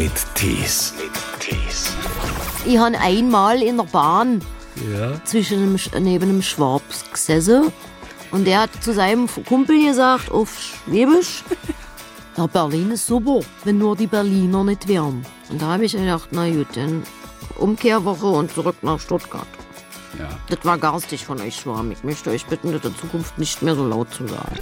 mit Tees. Tees. Ich habe einmal in der Bahn Ja. zwischen einem, Sch- neben einem Schwab gesessen und der hat zu seinem Kumpel gesagt, auf Schwäbisch, ja, Berlin ist super, wenn nur die Berliner nicht wären. Und da habe ich gedacht, na gut, dann Umkehrwoche und zurück nach Stuttgart. Ja. Das war garstig von euch, Schwarm. Ich möchte euch bitten, das in Zukunft nicht mehr so laut zu sagen.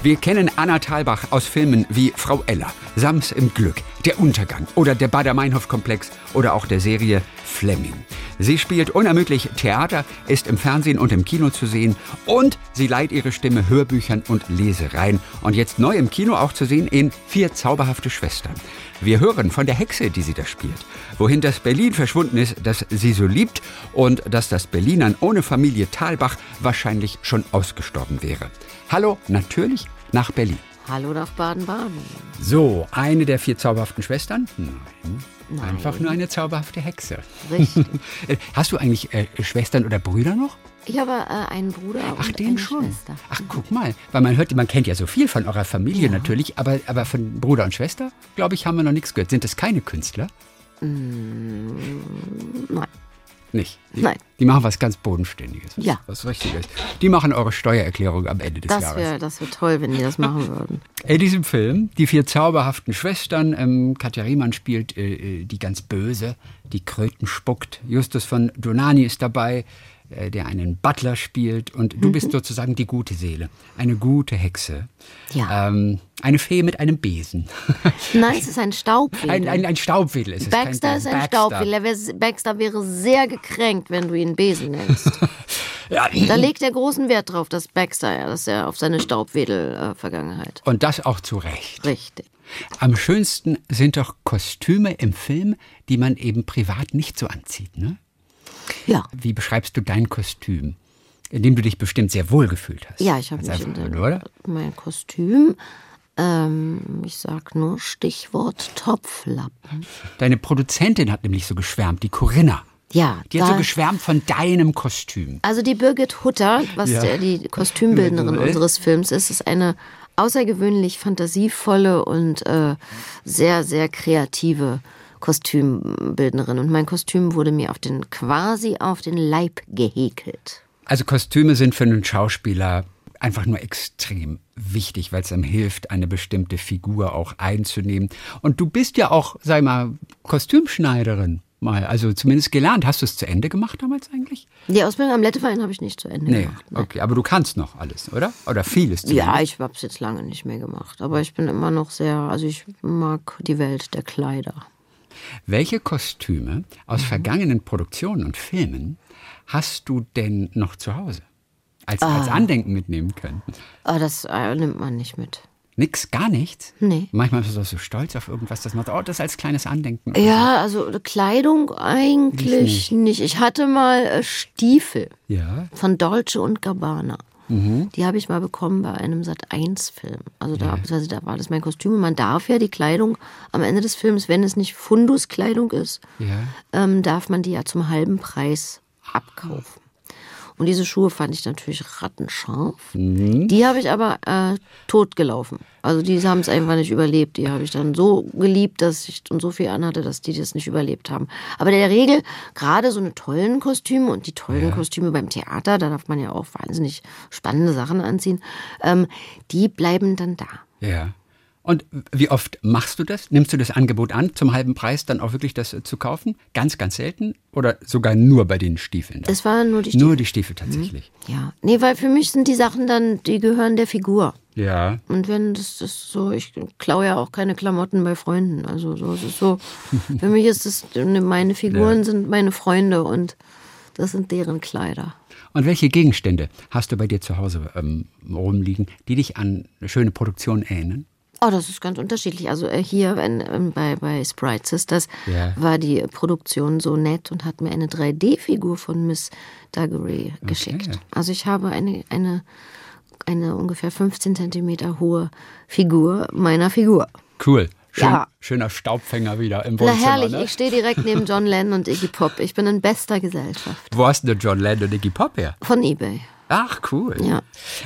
Wir kennen Anna Thalbach aus Filmen wie Frau Ella, Sams im Glück, Der Untergang oder der Bader-Meinhof-Komplex oder auch der Serie Fleming. Sie spielt unermüdlich Theater, ist im Fernsehen und im Kino zu sehen und sie leiht ihre Stimme Hörbüchern und Lesereien. Und jetzt neu im Kino auch zu sehen in Vier zauberhafte Schwestern. Wir hören von der Hexe, die sie da spielt. Wohin das Berlin verschwunden ist, das sie so liebt und dass das Berlinern ohne Familie Thalbach wahrscheinlich schon ausgestorben wäre. Hallo, natürlich nach Berlin. Hallo nach Baden-Baden. So, eine der vier zauberhaften Schwestern? Nein. Nein. Einfach nur eine zauberhafte Hexe. Richtig. Hast du eigentlich äh, Schwestern oder Brüder noch? Ich habe äh, einen Bruder Ach, und den eine schon. Schwester. Ach, guck mal. Weil man hört, man kennt ja so viel von eurer Familie natürlich, aber, aber von Bruder und Schwester, glaube ich, haben wir noch nichts gehört. Sind das keine Künstler? Nein. Nicht. Die, Nein. Die machen was ganz Bodenständiges. Was, Ja. Was Richtiges. Die machen eure Steuererklärung am Ende des Das Jahres. wäre das wär toll, wenn die das machen würden. In diesem Film, die vier zauberhaften Schwestern, ähm, Katja Riemann spielt äh, äh, die ganz böse, die Kröten spuckt. Justus von Donani ist dabei, der einen Butler spielt. Und du Mhm. bist sozusagen die gute Seele, eine gute Hexe. Ja. Ähm, eine Fee mit einem Besen. Nein, es ist ein Staubwedel. ein, ein, ein Staubwedel ist es. Baxter ist ein. Staubwedel. Er Baxter wäre sehr gekränkt, wenn du ihn Besen nennst. Ja. Da legt er großen Wert drauf, dass Baxter, ja, dass er auf seine Staubwedel-Vergangenheit. Und das auch zu Recht. Richtig. Am schönsten sind doch Kostüme im Film, die man eben privat nicht so anzieht, ne? Ja. Wie beschreibst du dein Kostüm? In dem du dich bestimmt sehr wohl gefühlt hast. Ja, ich habe mich in einfach- oder? mein Kostüm. Ähm, ich sag nur Stichwort Topflappen. Deine Produzentin hat nämlich so geschwärmt, die Corinna. Ja, Die hat so geschwärmt von deinem Kostüm. Also die Birgit Hutter, was Ja. der, die Kostümbildnerin Wenn du willst. unseres Films ist, ist eine außergewöhnlich fantasievolle und äh, sehr, sehr kreative Kostümbildnerin. Und mein Kostüm wurde mir auf den quasi auf den Leib gehäkelt. Also Kostüme sind für einen Schauspieler einfach nur extrem wichtig, weil es ihm hilft, eine bestimmte Figur auch einzunehmen. Und du bist ja auch, sag mal, Kostümschneiderin mal, also zumindest gelernt. Hast du es zu Ende gemacht damals eigentlich? Die Ausbildung am Letteverein habe ich nicht zu Ende Nee, gemacht. nein. okay, aber du kannst noch alles, oder? Oder vieles zumindest. Ja, ich habe es jetzt lange nicht mehr gemacht. Aber ich bin immer noch sehr, also ich mag die Welt der Kleider. Welche Kostüme aus Mhm. vergangenen Produktionen und Filmen hast du denn noch zu Hause? Als, Ah. als Andenken mitnehmen können? Aber das äh, nimmt man nicht mit. Nix, gar nichts? Nee. Manchmal ist man so stolz auf irgendwas, dass man sagt, oh, das als kleines Andenken. Ja, also Kleidung eigentlich nicht. Ich hatte mal äh, Stiefel. Ja. von Dolce und Gabbana. Mhm. Die habe ich mal bekommen bei einem Sat1-Film. Also da, beziehungsweise da war das mein Kostüm. Und Man darf ja die Kleidung am Ende des Films, wenn es nicht Fundus-Kleidung ist, Ja. ähm, darf man die ja zum halben Preis abkaufen. Und diese Schuhe fand ich natürlich rattenscharf. Mhm. Die habe ich aber äh, totgelaufen. Also die haben es einfach nicht überlebt. Die habe ich dann so geliebt, dass ich und so viel anhatte, dass die das nicht überlebt haben. Aber in der Regel, gerade so eine tollen Kostüme und die tollen Kostüme beim Theater, da darf man ja auch wahnsinnig spannende Sachen anziehen, ähm, die bleiben dann da. Ja. Und wie oft machst du das? Nimmst du das Angebot an, zum halben Preis dann auch wirklich das äh, zu kaufen? Ganz, ganz selten? Oder sogar nur bei den Stiefeln? dann? Das waren nur die Stiefel. Nur die Stiefel tatsächlich. Ja. Nee, weil für mich sind die Sachen dann, die gehören der Figur. Ja. Und wenn das, das so, ich klaue ja auch keine Klamotten bei Freunden. Also so, es ist so, für mich ist das, meine Figuren Ja. sind meine Freunde und das sind deren Kleider. Und welche Gegenstände hast du bei dir zu Hause ähm, rumliegen, die dich an eine schöne Produktion erinnern? Oh, das ist ganz unterschiedlich. Also äh, hier wenn, ähm, bei, bei Sprite Sisters Ja. war die Produktion so nett und hat mir eine 3D-Figur von Miss Duggery geschickt. Also ich habe eine, eine, eine ungefähr 15 Zentimeter hohe Figur meiner Figur. Cool. Schön, Ja. Schöner Staubfänger wieder im Na Wohnzimmer. herrlich, ne? ich stehe direkt neben John Lennon und Iggy Pop. Ich bin in bester Gesellschaft. Wo hast du denn John Lennon und Iggy Pop her? Von Ebay. Ach, cool. Ja.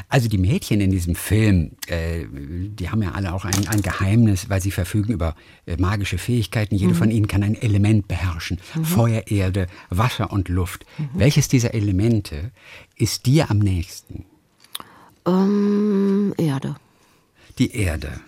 Also die Mädchen in diesem Film, äh, die haben ja alle auch ein, ein Geheimnis, weil sie verfügen über äh, magische Fähigkeiten. Jede von ihnen kann ein Element beherrschen. Feuer, Erde, Wasser und Luft. Welches dieser Elemente ist dir am nächsten? Ähm, Erde. Die Erde.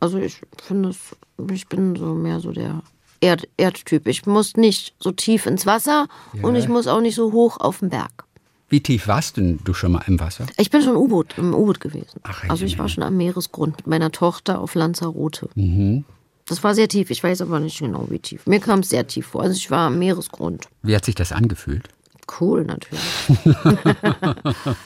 Also ich finde es, ich bin so mehr so der Erd Erdtyp. Ich muss nicht so tief ins Wasser und ich muss auch nicht so hoch auf den Berg. Wie tief warst denn du schon mal im Wasser? Ich bin schon U-Boot, im U-Boot gewesen. Ach, also ich war schon am Meeresgrund mit meiner Tochter auf Lanzarote. Das war sehr tief. Ich weiß aber nicht genau, wie tief. Mir kam es sehr tief vor. Also ich war am Meeresgrund. Wie hat sich das angefühlt? Cool natürlich.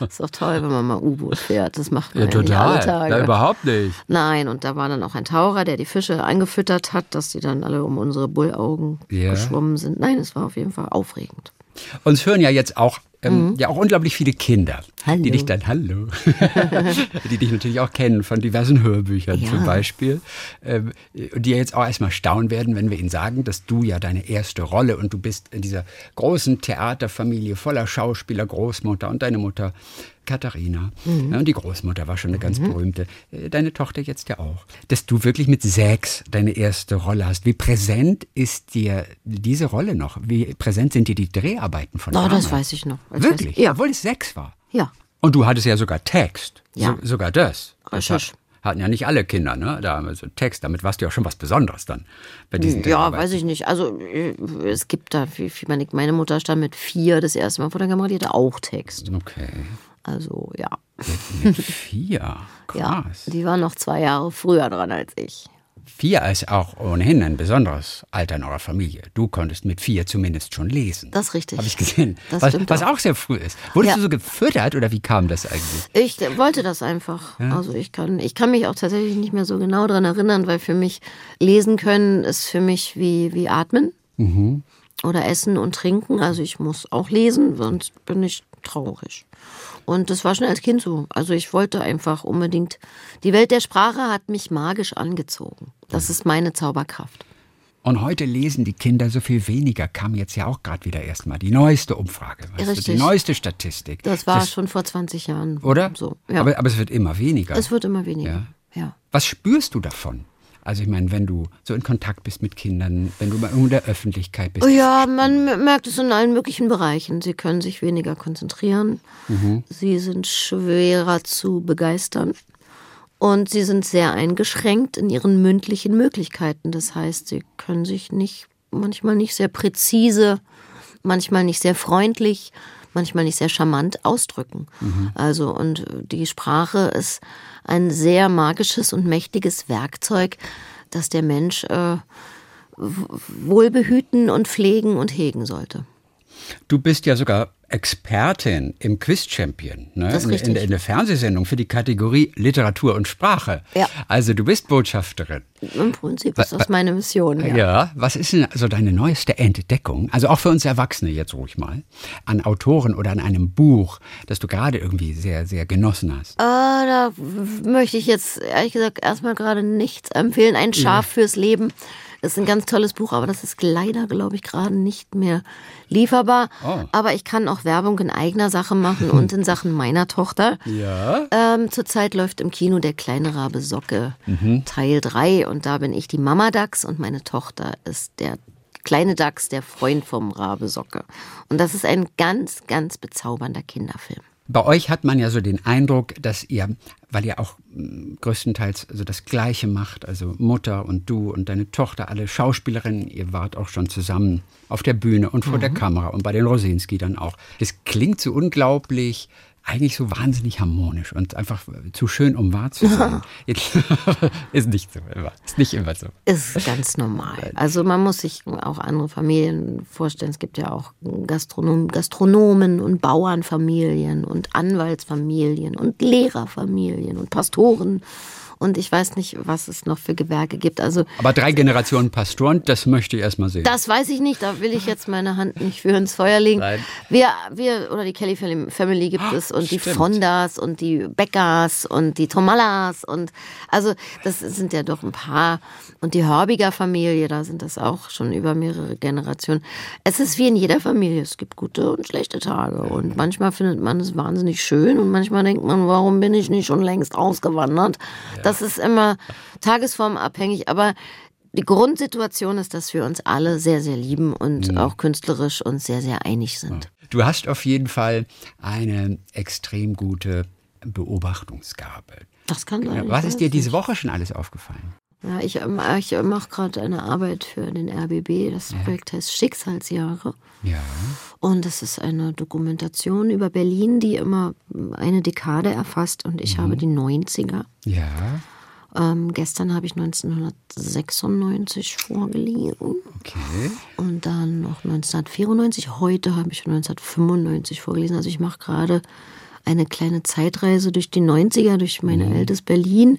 ist doch toll, wenn man mal U-Boot fährt. Das macht man ja, nicht alle Tage. überhaupt nicht. Nein, und da war dann auch ein Taucher, der die Fische eingefüttert hat, dass die dann alle um unsere Bullaugen Ja. geschwommen sind. Nein, es war auf jeden Fall aufregend. Uns hören ja jetzt auch, ähm, ja auch unglaublich viele Kinder, Hallo. die dich dann, hallo, die dich natürlich auch kennen von diversen Hörbüchern Ja. zum Beispiel, ähm, und die jetzt auch erstmal staunen werden, wenn wir ihnen sagen, dass du ja deine erste Rolle und du bist in dieser großen Theaterfamilie voller Schauspieler, Großmutter und deine Mutter Katharina. Ja, und die Großmutter war schon eine ganz berühmte. Äh, Deine Tochter jetzt ja auch. Dass du wirklich mit sechs deine erste Rolle hast. Wie präsent ist dir diese Rolle noch? Wie präsent sind dir die Dreharbeiten von Oh, das weiß ich noch. Das Wirklich? Ich. Ja. Obwohl es sechs war. Ja. Und du hattest ja sogar Text. Ja. So, sogar das. Recherche. hat, hatten ja nicht alle Kinder, ne? Da haben wir so Text. Damit warst du ja schon was Besonderes dann bei diesen Ja, weiß ich nicht. Also äh, es gibt da, wie, wie meine, meine Mutter stand mit vier das erste Mal vor der Kamera, die hatte auch Text. Okay. Also ja. Mit vier. Ja, Krass. die war noch zwei Jahre früher dran als ich. Vier ist auch ohnehin ein besonderes Alter in eurer Familie. Du konntest mit vier zumindest schon lesen. Das ist richtig. Habe ich gesehen. Das was, was auch. auch sehr früh ist. Wurdest Ja. du so gefüttert oder wie kam das eigentlich? Ich wollte das einfach. Also ich kann, ich kann mich auch tatsächlich nicht mehr so genau daran erinnern, weil für mich lesen können ist für mich wie, wie atmen oder essen und trinken. Also ich muss auch lesen, sonst bin ich traurig. Und das war schon als Kind so. Also ich wollte einfach unbedingt. Die Welt der Sprache hat mich magisch angezogen. Das ist meine Zauberkraft. Und heute lesen die Kinder so viel weniger, kam jetzt ja auch gerade wieder erstmal die neueste Umfrage, weißt du, die neueste Statistik. Das war schon vor 20 Jahren. Oder? So. Ja. Aber, aber es wird immer weniger. es wird immer weniger. ja. Was spürst du davon? Also ich meine, wenn du so in Kontakt bist mit Kindern, wenn du mal in der Öffentlichkeit bist. Oh Ja, man merkt es in allen möglichen Bereichen. Sie können sich weniger konzentrieren. Sie sind schwerer zu begeistern. Und sie sind sehr eingeschränkt in ihren mündlichen Möglichkeiten. Das heißt, sie können sich nicht, manchmal nicht sehr präzise, manchmal nicht sehr freundlich, manchmal nicht sehr charmant ausdrücken. Also, und die Sprache ist ein sehr magisches und mächtiges Werkzeug, das der Mensch äh, wohlbehüten und pflegen und hegen sollte. Du bist ja sogar Expertin im Quiz Champion, ne? Das ist in, in, in der Fernsehsendung für die Kategorie Literatur und Sprache. Ja. Also du bist Botschafterin. Im Prinzip ist das meine Mission. Ja. Ja. was ist denn also deine neueste Entdeckung? Also auch für uns Erwachsene jetzt ruhig mal. An Autoren oder an einem Buch, das du gerade irgendwie sehr, sehr genossen hast. Ah, da möchte ich jetzt ehrlich gesagt erstmal gerade nichts empfehlen. Ein Schaf fürs Leben ist ein ganz tolles Buch, aber das ist leider, glaube ich, gerade nicht mehr lieferbar. Oh. Aber ich kann auch Werbung in eigener Sache machen und in Sachen meiner Tochter. Ja. Ähm, zurzeit läuft im Kino der kleine Rabe Socke Teil 3 und da bin ich die Mama Dachs und meine Tochter ist der kleine Dachs, der Freund vom Rabe Socke. Und das ist ein ganz, ganz bezaubernder Kinderfilm. Bei euch hat man ja so den Eindruck, dass ihr, weil ihr auch mh, größtenteils so das Gleiche macht, also Mutter und du und deine Tochter, alle Schauspielerinnen, ihr wart auch schon zusammen auf der Bühne und vor der Kamera und bei den Rosinski dann auch. Das klingt so unglaublich, eigentlich so wahnsinnig harmonisch und einfach zu schön, um wahr zu sein. Jetzt- ist nicht so immer, ist nicht immer so. Ist ganz normal. Also man muss sich auch andere Familien vorstellen. Es gibt ja auch Gastronom Gastronomen und Bauernfamilien und Anwaltsfamilien und Lehrerfamilien und Pastoren Und ich weiß nicht, was es noch für Gewerke gibt. Also Aber drei Generationen Pastoren, das möchte ich erstmal sehen. das weiß ich nicht, da will ich jetzt meine Hand nicht für ins Feuer legen. Nein. Wir, wir, oder die Kelly Family gibt es und die stimmt. Fondas und die Beckers und die Tomallas und also das sind ja doch ein paar. Und die Hörbiger Familie, da sind das auch schon über mehrere Generationen. Es ist wie in jeder Familie, es gibt gute und schlechte Tage und manchmal findet man es wahnsinnig schön und manchmal denkt man, warum bin ich nicht schon längst ausgewandert? Das ist immer tagesformabhängig, aber die Grundsituation ist, dass wir uns alle sehr, sehr lieben und auch künstlerisch uns sehr, sehr einig sind. Du hast auf jeden Fall eine extrem gute Beobachtungsgabe. Das kann sein. Was ist dir diese. Woche schon alles aufgefallen? Ja, ich, ähm, ich mache gerade eine Arbeit für den RBB. Das Projekt heißt Schicksalsjahre. Ja. Und das ist eine Dokumentation über Berlin, die immer eine Dekade erfasst. Und ich habe die 90er. Ja. Ähm, gestern habe ich 1996 vorgelesen. Okay. Und dann noch 1994. Heute habe ich 1995 vorgelesen. Also ich mache gerade eine kleine Zeitreise durch die 90er, durch mein altes Berlin.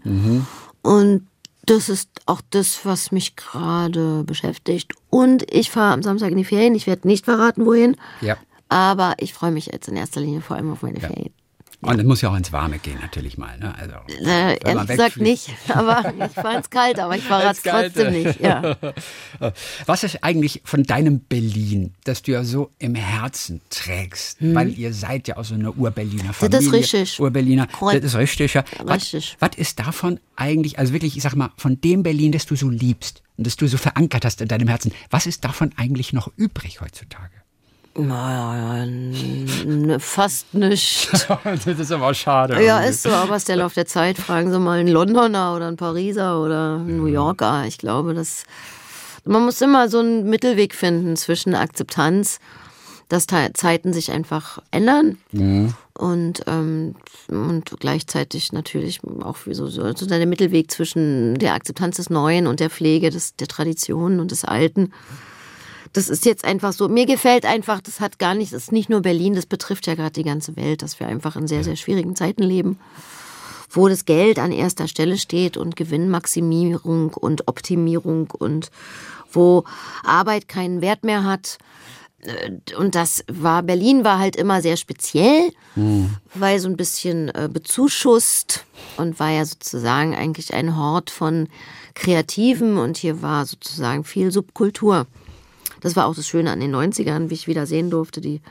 Und das ist auch das, was mich gerade beschäftigt. Und ich fahre am Samstag in die Ferien. Ich werde nicht verraten, wohin. Ja. Aber ich freue mich jetzt in erster Linie vor allem auf meine Ferien. Und es muss ja auch ins Warme gehen, natürlich mal. Ne? Also, Äh, ehrlich gesagt nicht. Aber ich fahre ins Kalte, aber ich verrate es trotzdem nicht. Ja. Was ist eigentlich von deinem Berlin, das du ja so im Herzen trägst? Weil ihr seid ja auch so eine Ur-Berliner Familie. Hm. ist richtig. Urberliner. Das ist richtig, ja. Richtig. Was, was ist davon eigentlich, also wirklich, ich sag mal, von dem Berlin, das du so liebst und das du so verankert hast in deinem Herzen, was ist davon eigentlich noch übrig heutzutage? Naja, fast nicht. das ist aber schade. Ja, ist so, aber es ist der Lauf der Zeit. Fragen Sie mal einen Londoner oder einen Pariser oder einen New Yorker. Ich glaube, dass man muss immer so einen Mittelweg finden zwischen Akzeptanz, dass Te- Zeiten sich einfach ändern und, ähm, und gleichzeitig natürlich auch so so der Mittelweg zwischen der Akzeptanz des Neuen und der Pflege des, der Traditionen und des Alten. Das ist jetzt einfach so. Mir gefällt einfach, das hat gar nicht, das ist nicht nur Berlin, das betrifft ja gerade die ganze Welt, dass wir einfach in sehr, sehr schwierigen Zeiten leben, wo das Geld an erster Stelle steht und Gewinnmaximierung und Optimierung und wo Arbeit keinen Wert mehr hat. Äh, Und das war, Berlin war halt immer sehr speziell, weil so ein bisschen äh, bezuschusst und war ja sozusagen eigentlich ein Hort von Kreativen und hier war sozusagen viel Subkultur. Das war auch das Schöne an den 90ern, wie ich wieder sehen durfte, die,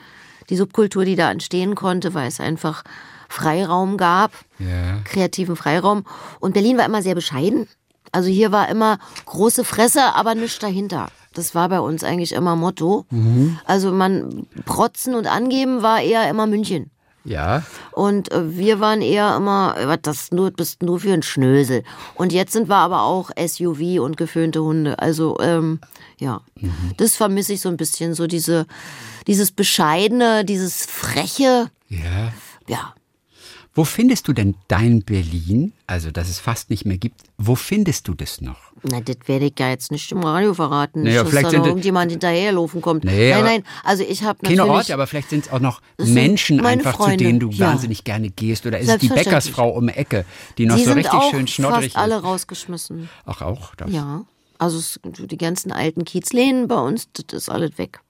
die Subkultur, die da entstehen konnte, weil es einfach Freiraum gab, Ja. kreativen Freiraum. Und Berlin war immer sehr bescheiden. Also hier war immer große Fresse, aber nichts dahinter. Das war bei uns eigentlich immer Motto. Also man protzen und angeben war eher immer München. Ja. Und äh, wir waren eher immer, äh, das nur, bist nur für ein Schnösel. Und jetzt sind wir aber auch SUV und geföhnte Hunde. Also, ähm, ja, das vermisse ich so ein bisschen. So diese, dieses Bescheidene, dieses Freche. Ja. Ja, Wo findest du denn dein Berlin, also dass es fast nicht mehr gibt, wo findest du das noch? na, das werde ich ja jetzt nicht im Radio verraten. Naja, nicht, dass vielleicht da sind irgendjemand hinterherlaufen kommt. Nee, nein, nein, also ich habe Keine natürlich... Orte, aber vielleicht sind es auch noch sind Menschen einfach, zu Freunde, denen du ja. wahnsinnig gerne gehst. Oder ist es die. Bäckersfrau um die Ecke, die noch die so sind richtig schön schnoddrig fast alle ist? rausgeschmissen. Ach, auch das. Ja, also die ganzen alten Kiezläden bei uns, das ist alles weg.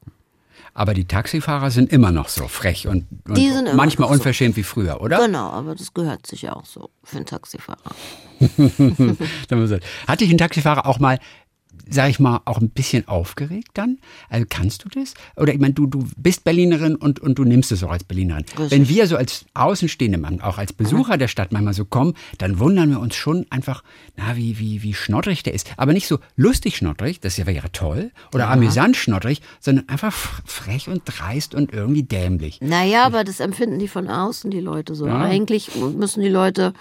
Aber die Taxifahrer sind immer noch so frech und, und manchmal so. unverschämt wie früher, oder? Genau, aber das gehört sich ja auch so für einen Taxifahrer. Da muss er- Hat dich ein Taxifahrer auch mal, sag ich mal, auch ein bisschen aufgeregt dann? Also kannst du das? Oder ich meine, du, du bist Berlinerin und, und du nimmst es auch als Berlinerin. Wenn wir so als Außenstehende, man, auch als Besucher der Stadt manchmal so kommen, dann wundern wir uns schon einfach, na, wie, wie, wie schnoddrig der ist. Aber nicht so lustig schnoddrig, das wäre ja toll, oder amüsant schnoddrig, sondern einfach frech und dreist und irgendwie dämlich. Naja, aber das empfinden die von außen, die Leute so. Ja. Eigentlich müssen die Leute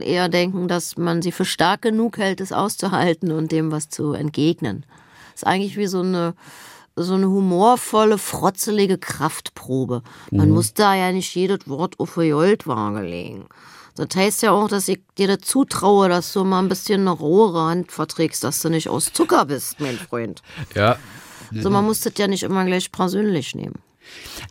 eher denken, dass man sie für stark genug hält, es auszuhalten und dem was zu entgegnen. ist eigentlich wie so eine, so eine humorvolle, frotzelige Kraftprobe. Man muss da ja nicht jedes Wort auf die Goldwaage legen. Das heißt ja auch, dass ich dir dazu traue, dass du mal ein bisschen eine rohere Hand verträgst, dass du nicht aus Zucker bist, mein Freund. Ja. So, man muss das ja nicht immer gleich persönlich nehmen.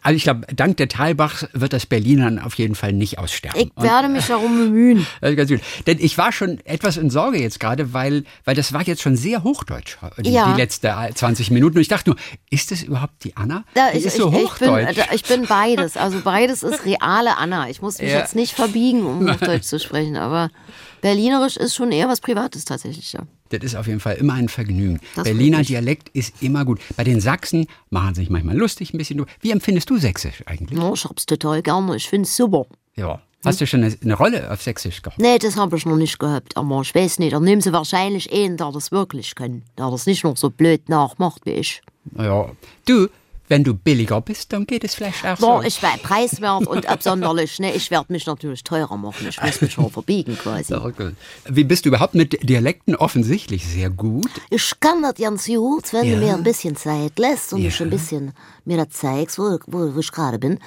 Also ich glaube, dank der Thalbachs wird das Berlinern auf jeden Fall nicht aussterben. Ich werde mich darum bemühen. Das ist ganz gut. Denn ich war schon etwas in Sorge jetzt gerade, weil, weil das war jetzt schon sehr hochdeutsch, die, Ja. die letzte 20 Minuten. Und ich dachte nur, ist das überhaupt die Anna? Da, die ich, ist so ich, ich, bin, hochdeutsch. ich bin beides. Also beides ist reale Anna. Ich muss mich Ja. jetzt nicht verbiegen, um Hochdeutsch zu sprechen, aber Berlinerisch ist schon eher was Privates tatsächlich, ja. Das ist auf jeden Fall immer ein Vergnügen. Das Berliner. Dialekt ist immer gut. Bei den Sachsen machen sie sich manchmal lustig ein bisschen. Wie empfindest du Sächsisch eigentlich? Ja, ich hab's total gerne. Ich find's super. Ja. Hast du schon eine, eine Rolle auf Sächsisch gehabt? Nee, das habe ich noch nicht gehabt. Aber ich weiß nicht, dann nehmen sie wahrscheinlich einen, der das wirklich kann. Der das nicht noch so blöd nachmacht wie ich. Ja. Du, wenn du billiger bist, dann geht es vielleicht auch Boah, so. ich war preiswert und absonderlich. Ne, ich werde mich natürlich teurer machen. Ich muss mich schon verbiegen quasi. Wie bist du überhaupt mit Dialekten? Offensichtlich sehr gut. Ich kann das ganz gut, wenn Ja. du mir ein bisschen Zeit lässt und Ja. ich ein bisschen mir das zeigst, wo, wo, wo ich gerade bin.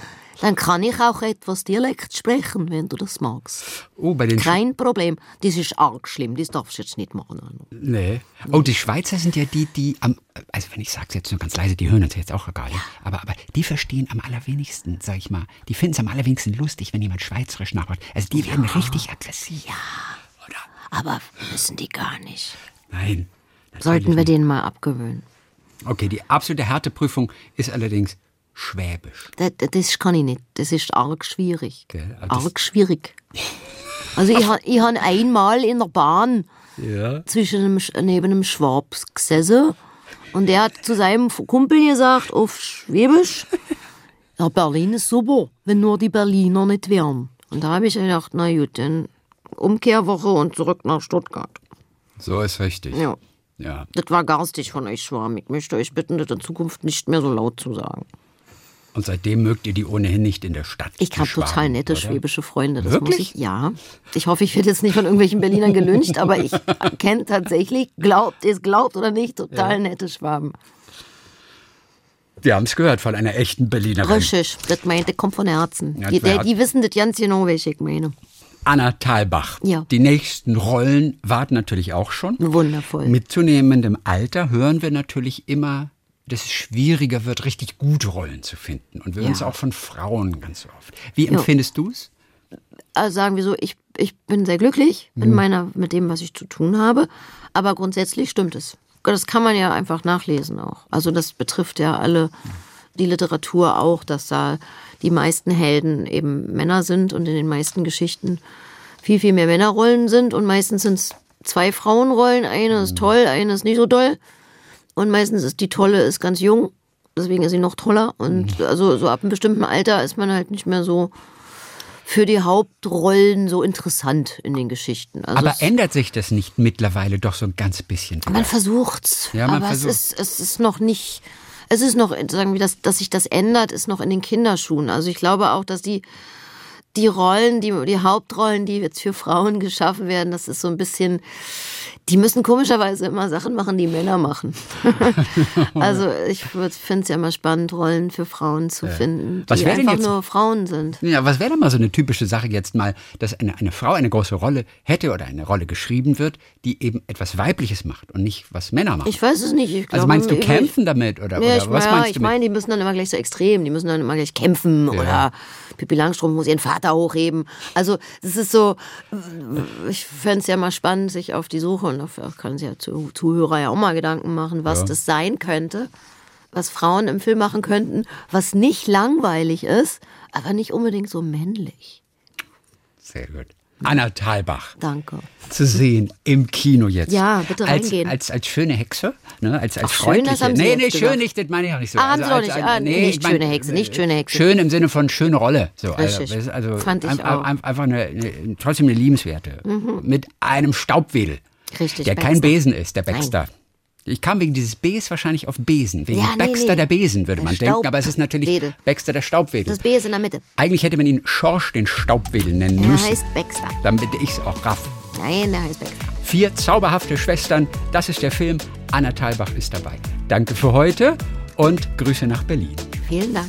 Dann kann ich auch etwas Dialekt sprechen, wenn du das magst. Oh, bei den Sch Kein Problem. Das ist arg schlimm. Das darfst du jetzt nicht machen. Nee. Oh, die Schweizer sind ja die, die am, also wenn ich sag's jetzt nur ganz leise, die hören uns jetzt auch egal, ja. aber, aber die verstehen am allerwenigsten, sag ich mal. Die finden es am allerwenigsten lustig, wenn jemand Schweizerisch nachmacht. Also die werden richtig aggressiv. Oder? Aber müssen die gar nicht. Nein. Sollten wir denen mal abgewöhnen. Okay, die absolute Härteprüfung ist allerdings Schwäbisch. Das, das kann ich nicht. Das ist arg schwierig. Gell, Arg schwierig. Also ich, ich habe einmal in der Bahn Ja. zwischen einem, neben einem Schwab gesessen und der hat zu seinem Kumpel gesagt auf Schwäbisch, ja, Berlin ist super, wenn nur die Berliner nicht wären. Und da habe ich gedacht, na gut, dann Umkehrwoche und zurück nach Stuttgart. So ist richtig. Ja, Ja. das war garstig von euch, Schwarm. Ich möchte euch bitten, das in Zukunft nicht mehr so laut zu sagen. Und seitdem mögt ihr die ohnehin nicht in der Stadt. Ich habe total nette oder? schwäbische Freunde. Das Wirklich? muss ich. Ja. Ich hoffe, ich werde jetzt nicht von irgendwelchen Berlinern gelyncht, aber ich kenne tatsächlich, glaubt es glaubt oder nicht, total nette Schwaben. Wir haben es gehört von einer echten Berlinerin. Richtig, das meinte kommt von Herzen. Ja, die, die, die wissen das ganz genau, welche ich meine. Anna Thalbach. Ja. Die nächsten Rollen warten natürlich auch schon. Wundervoll. Mit zunehmendem Alter hören wir natürlich immer, dass es schwieriger wird, richtig gute Rollen zu finden. Und wir hören es Ja. auch von Frauen ganz oft. Wie empfindest du es? also sagen wir so, ich, ich bin sehr glücklich mit, Mhm. meiner, mit dem, was ich zu tun habe. Aber grundsätzlich stimmt es. Das kann man ja einfach nachlesen auch. Also das betrifft ja alle, die Literatur auch, dass da die meisten Helden eben Männer sind und in den meisten Geschichten viel, viel mehr Männerrollen sind. Und meistens sind es zwei Frauenrollen. Eine Mhm. ist toll, eine ist nicht so toll. Und meistens ist die Tolle ist ganz jung. Deswegen ist sie noch toller. Und Mhm. also so ab einem bestimmten Alter ist man halt nicht mehr so für die Hauptrollen so interessant in den Geschichten. Also Aber ändert sich das nicht mittlerweile doch so ein ganz bisschen? man versucht's, Ja, man aber versucht. es ist es ist noch nicht es ist noch sagen wir dass dass sich das ändert, ist noch in den Kinderschuhen. Also ich glaube auch, dass die die Rollen, die, die Hauptrollen, die jetzt für Frauen geschaffen werden, das ist so ein bisschen, die müssen komischerweise immer Sachen machen, die Männer machen. also ich finde es ja immer spannend, Rollen für Frauen zu finden, Was die einfach jetzt- nur Frauen sind. Ja, was wäre denn mal so eine typische Sache jetzt mal, dass eine, eine Frau eine große Rolle hätte oder eine Rolle geschrieben wird, die eben etwas Weibliches macht und nicht was Männer machen? Ich weiß es nicht. Ich also glaube, meinst du ich- kämpfen damit oder, Ja, oder ich, was ja, meinst ich du mit? meine, die müssen dann immer gleich so extrem, die müssen dann immer gleich kämpfen oder Pippi Langstrumpf muss ihren Vater hochheben. Also das ist so, ich fände es ja mal spannend, sich auf die Suche auf, auch können sich ja Zu- Zuhörer ja auch mal Gedanken machen, was das sein könnte, was Frauen im Film machen könnten, was nicht langweilig ist, aber nicht unbedingt so männlich. Sehr gut. Anna Thalbach. Danke. zu sehen im Kino jetzt. Ja, bitte als, reingehen. Als, als schöne Hexe, ne? als, als Ach, schön, freundliche. Sie nee, nee, schön nicht, das meine ich auch nicht so. Ah, doch als, nicht. Ah, nee, nicht ich mein, schöne Hexe, nicht schöne Hexe. Schön im Sinne von schöne Rolle. So, Richtig. Also, also Fand ich ein- auch. Mhm. ein- Einfach eine, eine, trotzdem eine liebenswerte. Mit einem Staubwedel. Richtig, Der kein Baxter. Besen ist, der Baxter. Ich kam wegen dieses Bs wahrscheinlich auf Besen. Wegen Ja, Baxter nee. der Besen, würde Der man denken. Aber es ist natürlich Staubwedel. Baxter der Staubwedel. Das B ist in der Mitte. Eigentlich hätte man ihn Schorsch den Staubwedel nennen Er müssen. heißt Baxter. Damit ich es auch raff. Nein, der heißt Baxter. Vier zauberhafte Schwestern, das ist der Film. Anna Thalbach ist dabei. Danke für heute und Grüße nach Berlin. Vielen Dank.